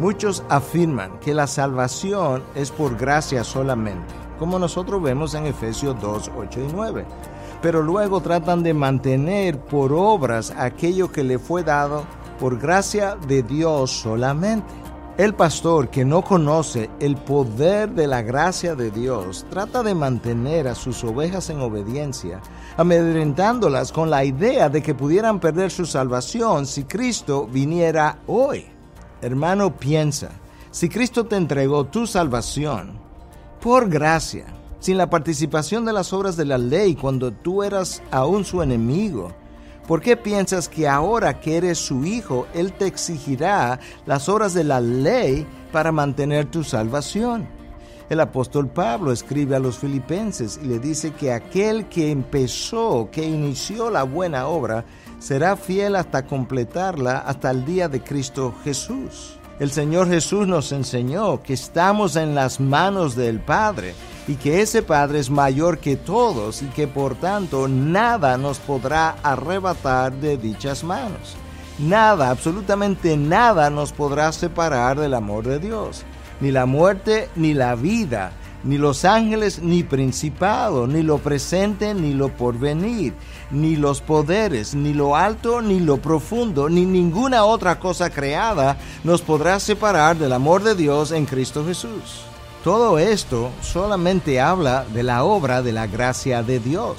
Muchos afirman que la salvación es por gracia solamente, como nosotros vemos en Efesios 2, 8 y 9. Pero luego tratan de mantener por obras aquello que le fue dado por gracia de Dios solamente. El pastor que no conoce el poder de la gracia de Dios trata de mantener a sus ovejas en obediencia, amedrentándolas con la idea de que pudieran perder su salvación si Cristo viniera hoy. Hermano, piensa, si Cristo te entregó tu salvación por gracia, sin la participación de las obras de la ley cuando tú eras aún su enemigo, ¿por qué piensas que ahora que eres su hijo, Él te exigirá las obras de la ley para mantener tu salvación? El apóstol Pablo escribe a los filipenses y le dice que aquel que empezó, que inició la buena obra, será fiel hasta completarla hasta el día de Cristo Jesús. El Señor Jesús nos enseñó que estamos en las manos del Padre y que ese Padre es mayor que todos y que por tanto nada nos podrá arrebatar de dichas manos. Nada, absolutamente nada nos podrá separar del amor de Dios. Ni la muerte ni la vida, ni los ángeles, ni principado, ni lo presente, ni lo porvenir, ni los poderes, ni lo alto, ni lo profundo, ni ninguna otra cosa creada nos podrá separar del amor de Dios en Cristo Jesús. Todo esto solamente habla de la obra de la gracia de Dios.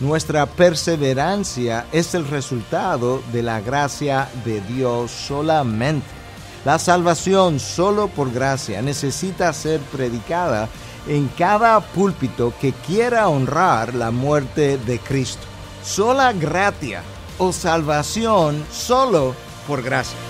Nuestra perseverancia es el resultado de la gracia de Dios solamente. La salvación solo por gracia necesita ser predicada en cada púlpito que quiera honrar la muerte de Cristo. Sola gratia o salvación solo por gracia.